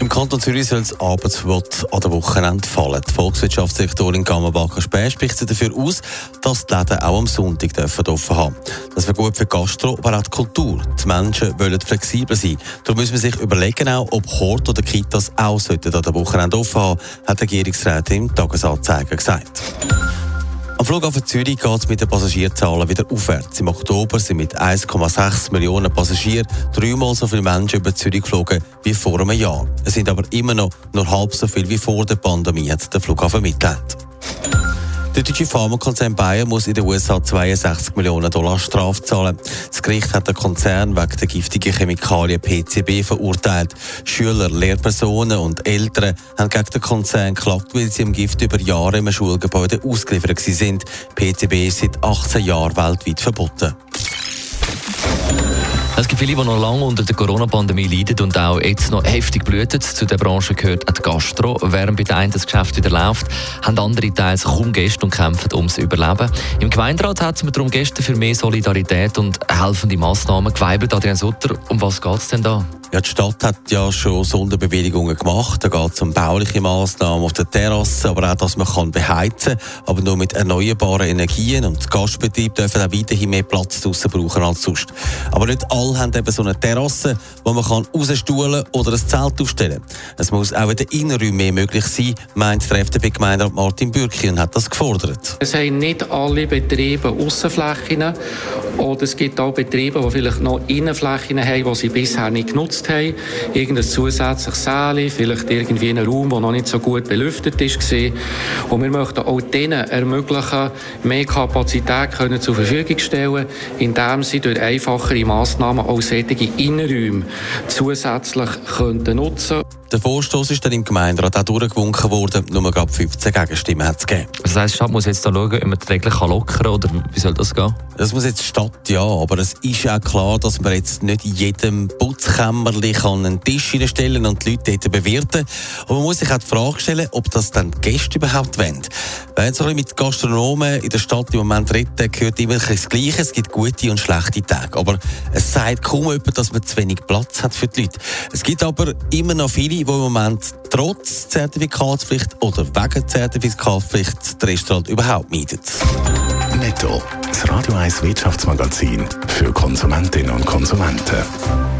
Im Kanton Zürich soll das Arbeitsverbot an der Wochenende fallen. Die Volkswirtschaftssektorin Gammerbacher Speer spricht sich dafür aus, dass die Läden auch am Sonntag offen haben Das wäre gut für Gastro, aber auch die Kultur. Die Menschen wollen flexibel sein. Darum müssen wir sich überlegen, auch, ob Hort oder Kitas auch an der Wochenende offen haben, hat die Regierungsrätin im Tagesanzeiger gesagt. Flughafen Zürich geht es mit den Passagierzahlen wieder aufwärts. Im Oktober sind mit 1,6 Millionen Passagieren dreimal so viele Menschen über Zürich geflogen wie vor einem Jahr. Es sind aber immer noch nur halb so viel wie vor der Pandemie, hat der Flughafen mitgeteilt. Der deutsche Pharmakonzern Bayer muss in den USA 62 Millionen Dollar Strafe zahlen. Das Gericht hat den Konzern wegen der giftigen Chemikalien PCB verurteilt. Schüler, Lehrpersonen und Eltern haben gegen den Konzern geklagt, weil sie im Gift über Jahre im Schulgebäude ausgeliefert sind. PCB ist seit 18 Jahren weltweit verboten. Es gibt viele, die noch lange unter der Corona-Pandemie leiden und auch jetzt noch heftig blüten. Zu der Branche gehört auch die Gastro. Während bei den einen das Geschäft wieder läuft, haben andere teils kaum Gäste und kämpfen ums Überleben. Im Gemeinderat hat man darum Gäste für mehr Solidarität und helfende Massnahmen geweibelt. Adrian Sutter, um was geht es denn da? Ja, die Stadt hat ja schon Sonderbewilligungen gemacht. Da geht es um bauliche Massnahmen auf der Terrasse, aber auch, dass man kann beheizen kann, aber nur mit erneuerbaren Energien. Und die Gastbetriebe dürfen auch weiterhin mehr Platz draussen brauchen als sonst. Aber nicht alle haben eben so eine Terrasse, wo man kann rausstuhlen oder ein Zelt aufstellen Es muss auch in den Innenräumen mehr möglich sein, meint der FDP-Gemeinderat Martin Bürki und hat das gefordert. Es haben nicht alle Betriebe Aussenflächen oder es gibt auch Betriebe, die vielleicht noch Innenflächen haben, die sie bisher nicht genutzt genutzt haben. Irgendein zusätzliches Säle, vielleicht irgendwie einen Raum, der noch nicht so gut belüftet ist. Und wir möchten auch denen ermöglichen, mehr Kapazität können zur Verfügung stellen, indem sie durch einfachere Massnahmen auch solche Innenräume zusätzlich könnten nutzen Der Vorstoß ist dann im Gemeinderat auch durchgewunken worden, nur gerade 15 Gegenstimmen hat es gegeben. Das heisst, die Stadt muss jetzt da schauen, ob man die Regeln lockern kann, oder wie soll das gehen? Das muss jetzt die Stadt, ja, aber es ist auch klar, dass man jetzt nicht in jedem Putzkämmer Kämmerli kann einen Tisch hinstellen und die Leute dort bewirten. Und man muss sich auch die Frage stellen, ob das dann die Gäste überhaupt wollen. Wenn so mit Gastronomen in der Stadt im Moment reden, gehört immer das Gleiche. Es gibt gute und schlechte Tage. Aber es sagt kaum jemand, dass man zu wenig Platz hat für die Leute. Es gibt aber immer noch viele, die im Moment trotz Zertifikatspflicht oder wegen Zertifikatspflicht das Restaurant überhaupt meiden. Netto, das Radio 1 Wirtschaftsmagazin für Konsumentinnen und Konsumenten.